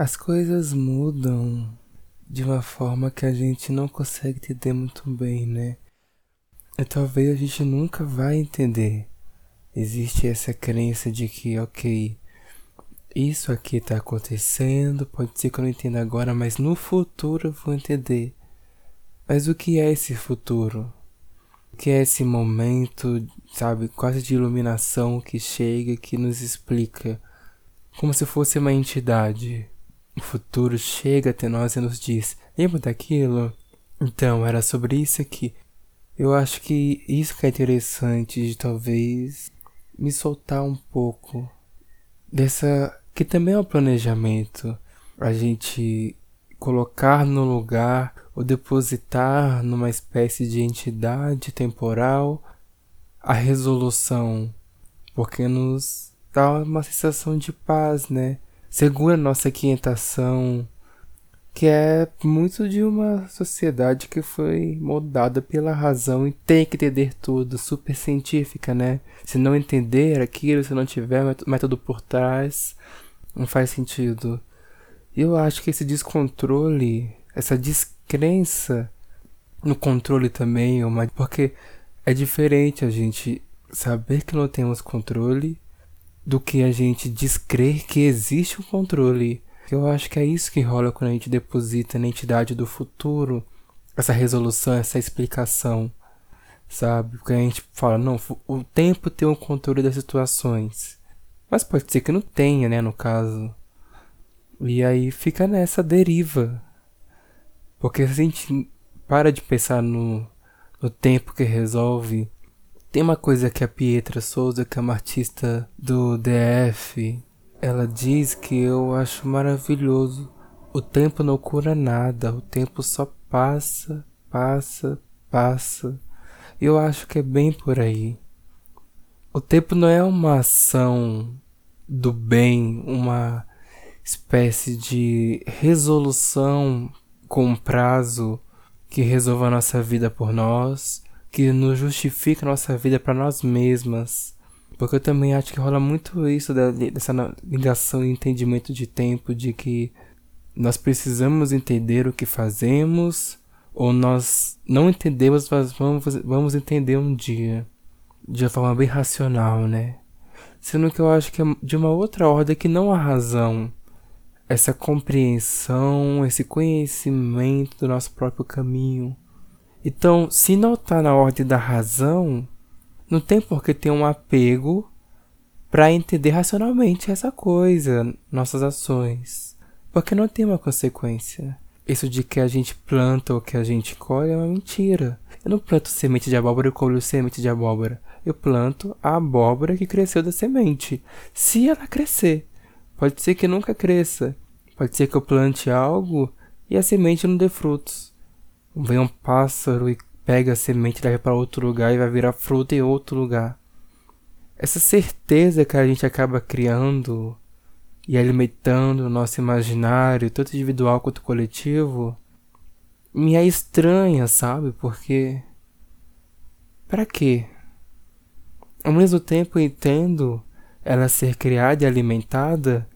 as coisas mudam de uma forma que a gente não consegue entender muito bem, né? E talvez a gente nunca vai entender. Existe essa crença de que, ok, isso aqui está acontecendo, pode ser que eu não entenda agora, mas no futuro eu vou entender. Mas o que é esse futuro? O que é esse momento, sabe, quase de iluminação que chega, que nos explica, como se fosse uma entidade. O futuro chega até nós e nos diz: lembra daquilo? Então, era sobre isso aqui. Eu acho que isso que é interessante de talvez me soltar um pouco dessa que também é um planejamento, a gente colocar no lugar ou depositar numa espécie de entidade temporal a resolução, porque nos dá uma sensação de paz, né? Segura nossa quietação, que é muito de uma sociedade que foi moldada pela razão e tem que entender tudo, super científica, né? Se não entender aquilo, se não tiver método por trás, não faz sentido. Eu acho que esse descontrole, essa descrença no controle também, porque é diferente a gente saber que não temos controle do que a gente descrer que existe um controle. Eu acho que é isso que rola quando a gente deposita na entidade do futuro essa resolução, essa explicação, sabe? Porque a gente fala, não, o tempo tem o controle das situações. Mas pode ser que não tenha, né, no caso. E aí fica nessa deriva. Porque se a gente para de pensar no, no tempo que resolve, tem uma coisa que a Pietra Souza, que é uma artista do DF, ela diz que eu acho maravilhoso. O tempo não cura nada, o tempo só passa, passa, passa. Eu acho que é bem por aí. O tempo não é uma ação do bem, uma espécie de resolução com prazo que resolva a nossa vida por nós, que nos justifica a nossa vida para nós mesmas. Porque eu também acho que rola muito isso dessa ligação e entendimento de tempo, de que nós precisamos entender o que fazemos, ou nós não entendemos, mas vamos, vamos entender um dia de uma forma bem racional, né? Sendo que eu acho que é de uma outra ordem que não a razão. Essa compreensão, esse conhecimento do nosso próprio caminho. Então, se não está na ordem da razão, não tem por que ter um apego para entender racionalmente essa coisa, nossas ações. Porque não tem uma consequência. Isso de que a gente planta ou que a gente colhe é uma mentira. Eu não planto semente de abóbora e colho semente de abóbora eu planto a abóbora que cresceu da semente. Se ela crescer, pode ser que nunca cresça. Pode ser que eu plante algo e a semente não dê frutos. Vem um pássaro e pega a semente, leva para outro lugar e vai virar fruta em outro lugar. Essa certeza que a gente acaba criando e alimentando no nosso imaginário, tanto individual quanto coletivo, me é estranha, sabe? Porque. Para quê? Ao mesmo tempo entendo ela ser criada e alimentada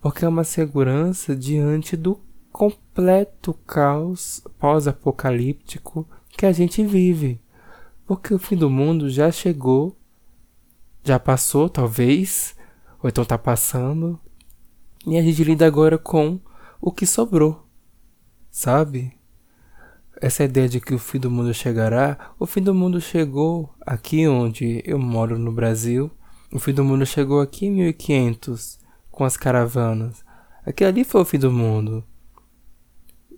porque é uma segurança diante do completo caos pós-apocalíptico que a gente vive. Porque o fim do mundo já chegou, já passou, talvez, ou então está passando, e a gente lida agora com o que sobrou, sabe? essa ideia de que o fim do mundo chegará, o fim do mundo chegou aqui onde eu moro no Brasil. O fim do mundo chegou aqui em 1500 com as caravanas. Aquele ali foi o fim do mundo.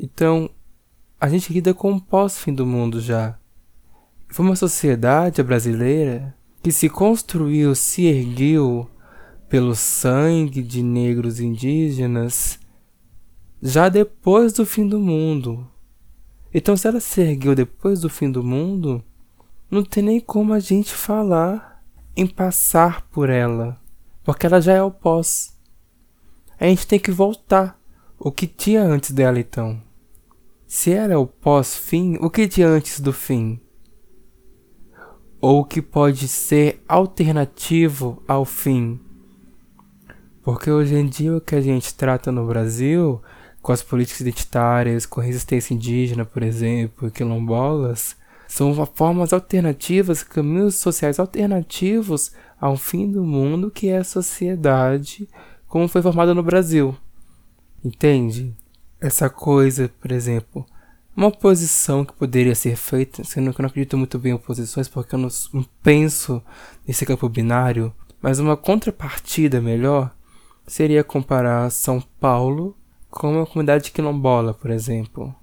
Então, a gente lida com o pós-fim do mundo já. Foi uma sociedade brasileira que se construiu, se ergueu pelo sangue de negros indígenas já depois do fim do mundo, então, se ela se ergueu depois do fim do mundo, não tem nem como a gente falar em passar por ela, porque ela já é o pós. A gente tem que voltar. O que tinha antes dela, então? Se ela é o pós-fim, o que tinha antes do fim? Ou o que pode ser alternativo ao fim? Porque hoje em dia o que a gente trata no Brasil, com as políticas identitárias, com resistência indígena, por exemplo, quilombolas, são formas alternativas, caminhos sociais alternativos ao fim do mundo que é a sociedade como foi formada no Brasil. Entende? Essa coisa, por exemplo, uma oposição que poderia ser feita, sendo que eu não acredito muito bem em oposições porque eu não penso nesse campo binário, mas uma contrapartida melhor seria comparar São Paulo com uma comunidade quilombola, por exemplo.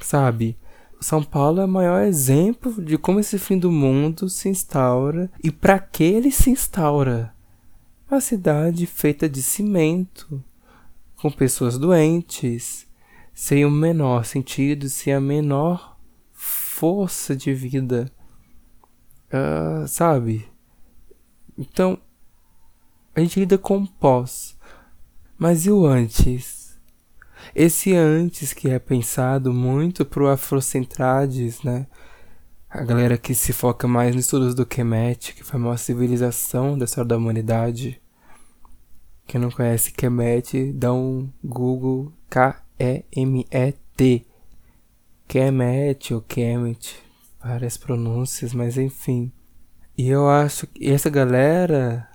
Sabe? São Paulo é o maior exemplo de como esse fim do mundo se instaura e para que ele se instaura. Uma cidade feita de cimento, com pessoas doentes, sem o menor sentido, sem a menor força de vida. Uh, sabe? Então, a gente lida com o pós. Mas e o antes? Esse antes que é pensado muito pro afrocentrades, né? A galera que se foca mais nos estudos do Kemet, que foi a maior civilização da história da humanidade. Quem não conhece Kemet, dá um Google K-E-M-E-T. Kemet ou Kemet, várias pronúncias, mas enfim. E eu acho que essa galera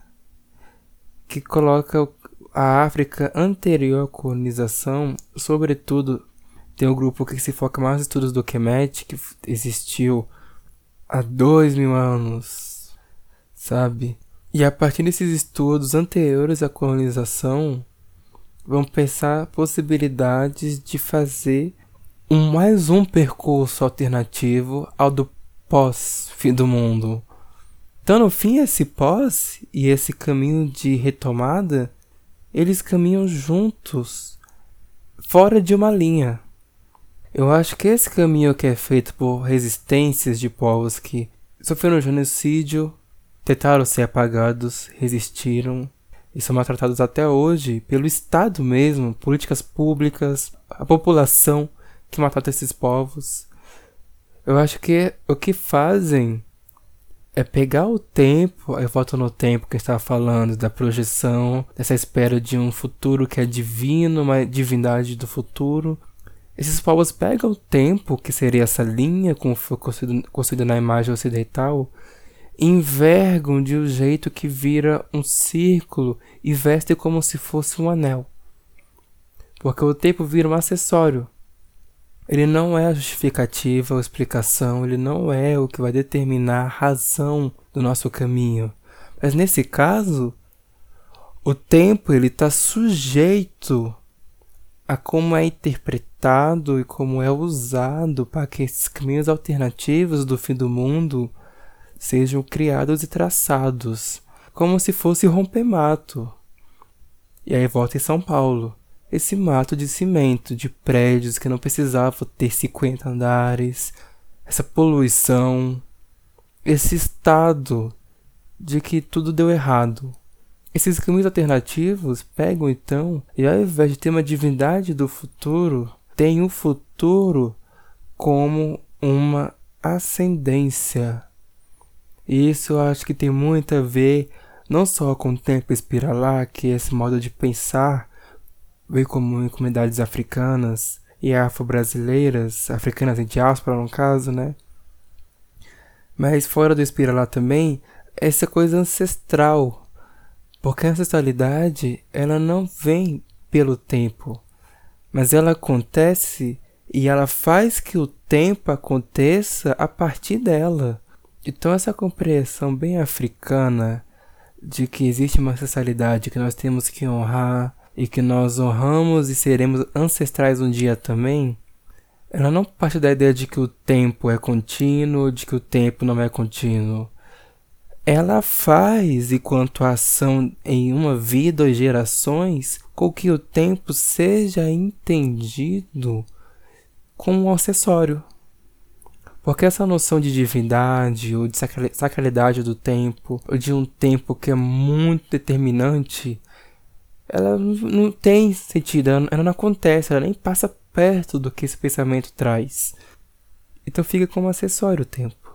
que coloca a África anterior à colonização, sobretudo, tem um grupo que se foca mais nos estudos do Kemet, que existiu há dois mil anos, sabe? E a partir desses estudos anteriores à colonização, vão pensar possibilidades de fazer um mais um percurso alternativo ao do pós-fim do mundo. Então, no fim, esse pós e esse caminho de retomada eles caminham juntos, fora de uma linha. Eu acho que esse caminho que é feito por resistências de povos que sofreram genocídio, tentaram ser apagados, resistiram e são maltratados até hoje pelo Estado mesmo, políticas públicas, a população que maltrata esses povos. Eu acho que o que fazem é pegar o tempo, eu volto no tempo que estava falando, da projeção, dessa espera de um futuro que é divino, uma divindade do futuro. Esses povos pegam o tempo, que seria essa linha como foi construída na imagem ocidental, envergam de um jeito que vira um círculo e veste como se fosse um anel. Porque o tempo vira um acessório ele não é a justificativa ou explicação, ele não é o que vai determinar a razão do nosso caminho. Mas nesse caso, o tempo ele está sujeito a como é interpretado e como é usado para que esses caminhos alternativos do fim do mundo sejam criados e traçados, como se fosse rompemato. E aí volta em São Paulo esse mato de cimento, de prédios que não precisavam ter 50 andares, essa poluição, esse estado de que tudo deu errado. Esses caminhos alternativos pegam então e ao invés de ter uma divindade do futuro, tem o futuro como uma ascendência. E isso eu acho que tem muito a ver não só com o tempo espiralar, que é esse modo de pensar veio comum em comunidades africanas e afro-brasileiras, africanas em diáspora no caso, né? Mas fora do espírito também, essa coisa ancestral. Porque a ancestralidade, ela não vem pelo tempo, mas ela acontece e ela faz que o tempo aconteça a partir dela. Então essa compreensão bem africana de que existe uma ancestralidade que nós temos que honrar, e que nós honramos e seremos ancestrais um dia também, ela não parte da ideia de que o tempo é contínuo, de que o tempo não é contínuo. Ela faz, enquanto ação em uma vida ou gerações, com que o tempo seja entendido como um acessório. Porque essa noção de divindade ou de sacralidade do tempo, ou de um tempo que é muito determinante, ela não tem sentido, ela não acontece, ela nem passa perto do que esse pensamento traz. Então fica como acessório o tempo.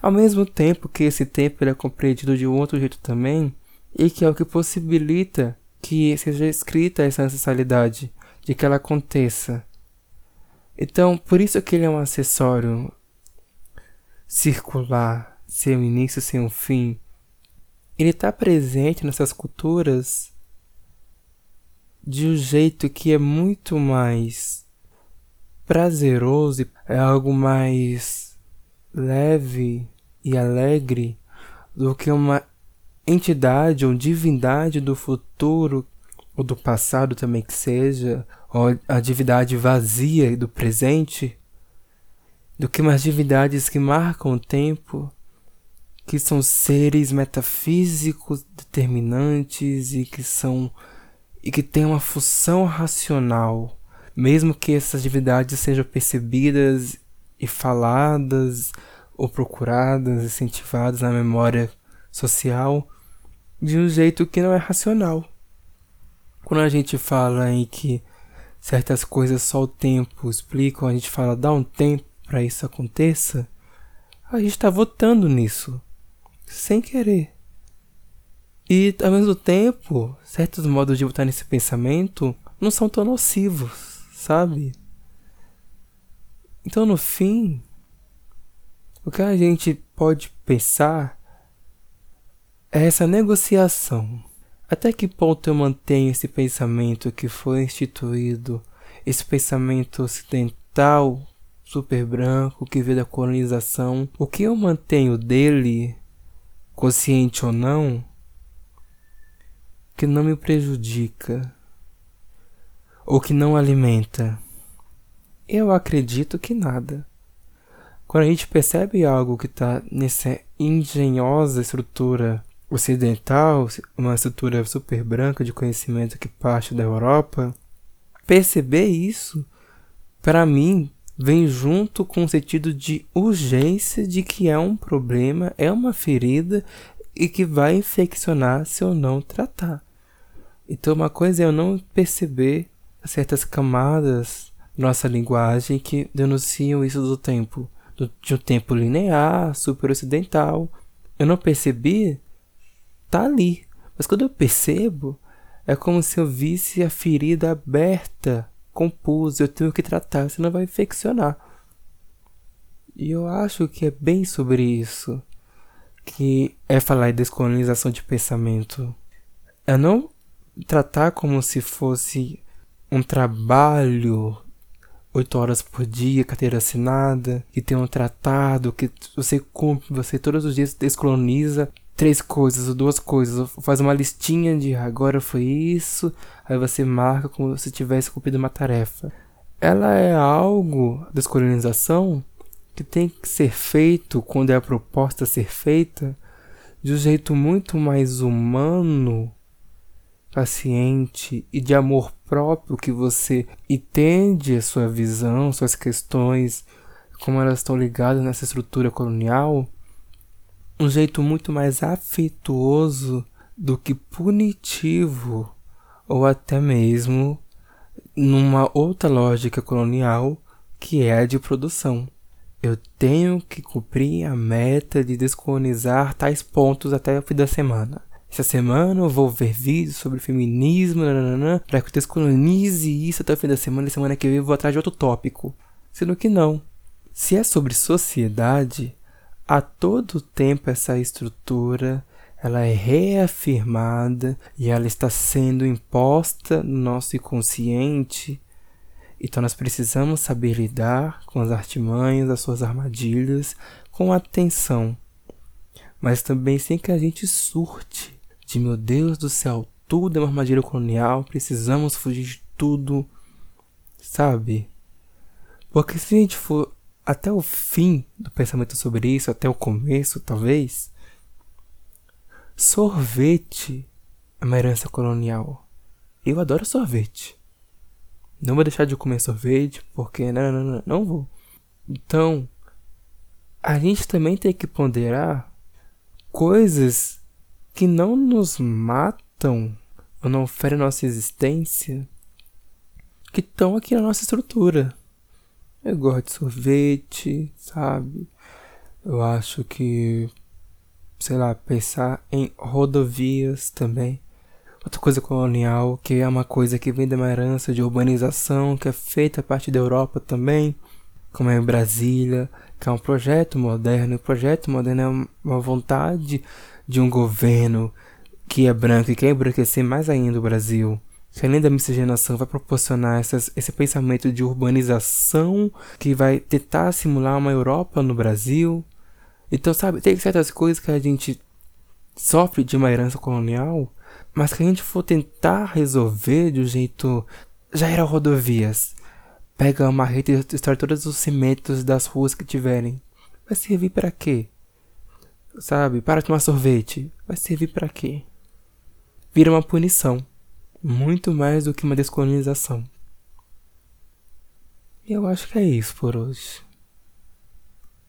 Ao mesmo tempo que esse tempo é compreendido de um outro jeito também, e que é o que possibilita que seja escrita essa ancestralidade, de que ela aconteça. Então, por isso que ele é um acessório circular, sem um início, sem um fim. Ele está presente nessas culturas de um jeito que é muito mais prazeroso, é algo mais leve e alegre do que uma entidade ou divindade do futuro ou do passado também que seja, ou a divindade vazia do presente, do que umas divindades que marcam o tempo, que são seres metafísicos determinantes e que são e que têm uma função racional, mesmo que essas divindades sejam percebidas e faladas ou procuradas, incentivadas na memória social de um jeito que não é racional. Quando a gente fala em que certas coisas só o tempo explicam, a gente fala dá um tempo para isso aconteça, a gente está votando nisso, sem querer. E ao mesmo tempo, certos modos de votar nesse pensamento não são tão nocivos, sabe? Então, no fim, o que a gente pode pensar é essa negociação. Até que ponto eu mantenho esse pensamento que foi instituído, esse pensamento ocidental, super branco, que veio da colonização? O que eu mantenho dele, consciente ou não, que não me prejudica ou que não alimenta? Eu acredito que nada. Quando a gente percebe algo que está nessa engenhosa estrutura ocidental, uma estrutura super branca de conhecimento que parte da Europa, perceber isso, para mim, vem junto com o sentido de urgência de que é um problema, é uma ferida e que vai infeccionar se eu não tratar. Então, uma coisa é eu não perceber certas camadas da nossa linguagem que denunciam isso do tempo, do, de um tempo linear, super ocidental. Eu não percebi tá ali. Mas quando eu percebo, é como se eu visse a ferida aberta, compus, eu tenho que tratar, senão vai infeccionar. E eu acho que é bem sobre isso que é falar em descolonização de pensamento. É não tratar como se fosse um trabalho oito horas por dia, carteira assinada, que tem um tratado, que você cumpre, você todos os dias descoloniza três coisas ou duas coisas, faz uma listinha de agora foi isso, aí você marca como se tivesse cumprido uma tarefa. Ela é algo, a descolonização, que tem que ser feito quando é a proposta ser feita de um jeito muito mais humano, paciente e de amor próprio que você entende a sua visão, suas questões, como elas estão ligadas nessa estrutura colonial um jeito muito mais afetuoso do que punitivo ou até mesmo numa outra lógica colonial que é a de produção. Eu tenho que cumprir a meta de descolonizar tais pontos até o fim da semana. Essa semana eu vou ver vídeos sobre feminismo, para que eu descolonize isso até o fim da semana. E semana que vem eu vou atrás de outro tópico. Sendo que não. Se é sobre sociedade, a todo tempo essa estrutura ela é reafirmada e ela está sendo imposta no nosso inconsciente. Então nós precisamos saber lidar com as artimanhas, as suas armadilhas, com atenção, mas também sem que a gente surte de meu Deus do céu, tudo é uma armadilha colonial, precisamos fugir de tudo, sabe? Porque se a gente for até o fim do pensamento sobre isso, até o começo, talvez, sorvete é uma herança colonial. Eu adoro sorvete. Não vou deixar de comer sorvete, porque não, não, não, não vou. Então, a gente também tem que ponderar coisas que não nos matam ou não ferem nossa existência, que estão aqui na nossa estrutura. Eu gosto de sorvete, sabe? Eu acho que, sei lá, pensar em rodovias também. outra coisa colonial, que é uma coisa que vem de uma herança de urbanização, que é feita a partir da Europa também, como é Brasília, que é um projeto moderno. O projeto moderno é uma vontade de um governo que é branco e quer embranquecer mais ainda o Brasil que além da miscigenação vai proporcionar essas, esse pensamento de urbanização que vai tentar simular uma Europa no Brasil. Então, sabe, tem certas coisas que a gente sofre de uma herança colonial, mas que a gente for tentar resolver de um jeito. Já era rodovias. Pega uma rede e destrói todos os cimentos das ruas que tiverem. Vai servir para quê? Sabe, para tomar sorvete. Vai servir para quê? Vira uma punição muito mais do que uma descolonização. E eu acho que é isso por hoje.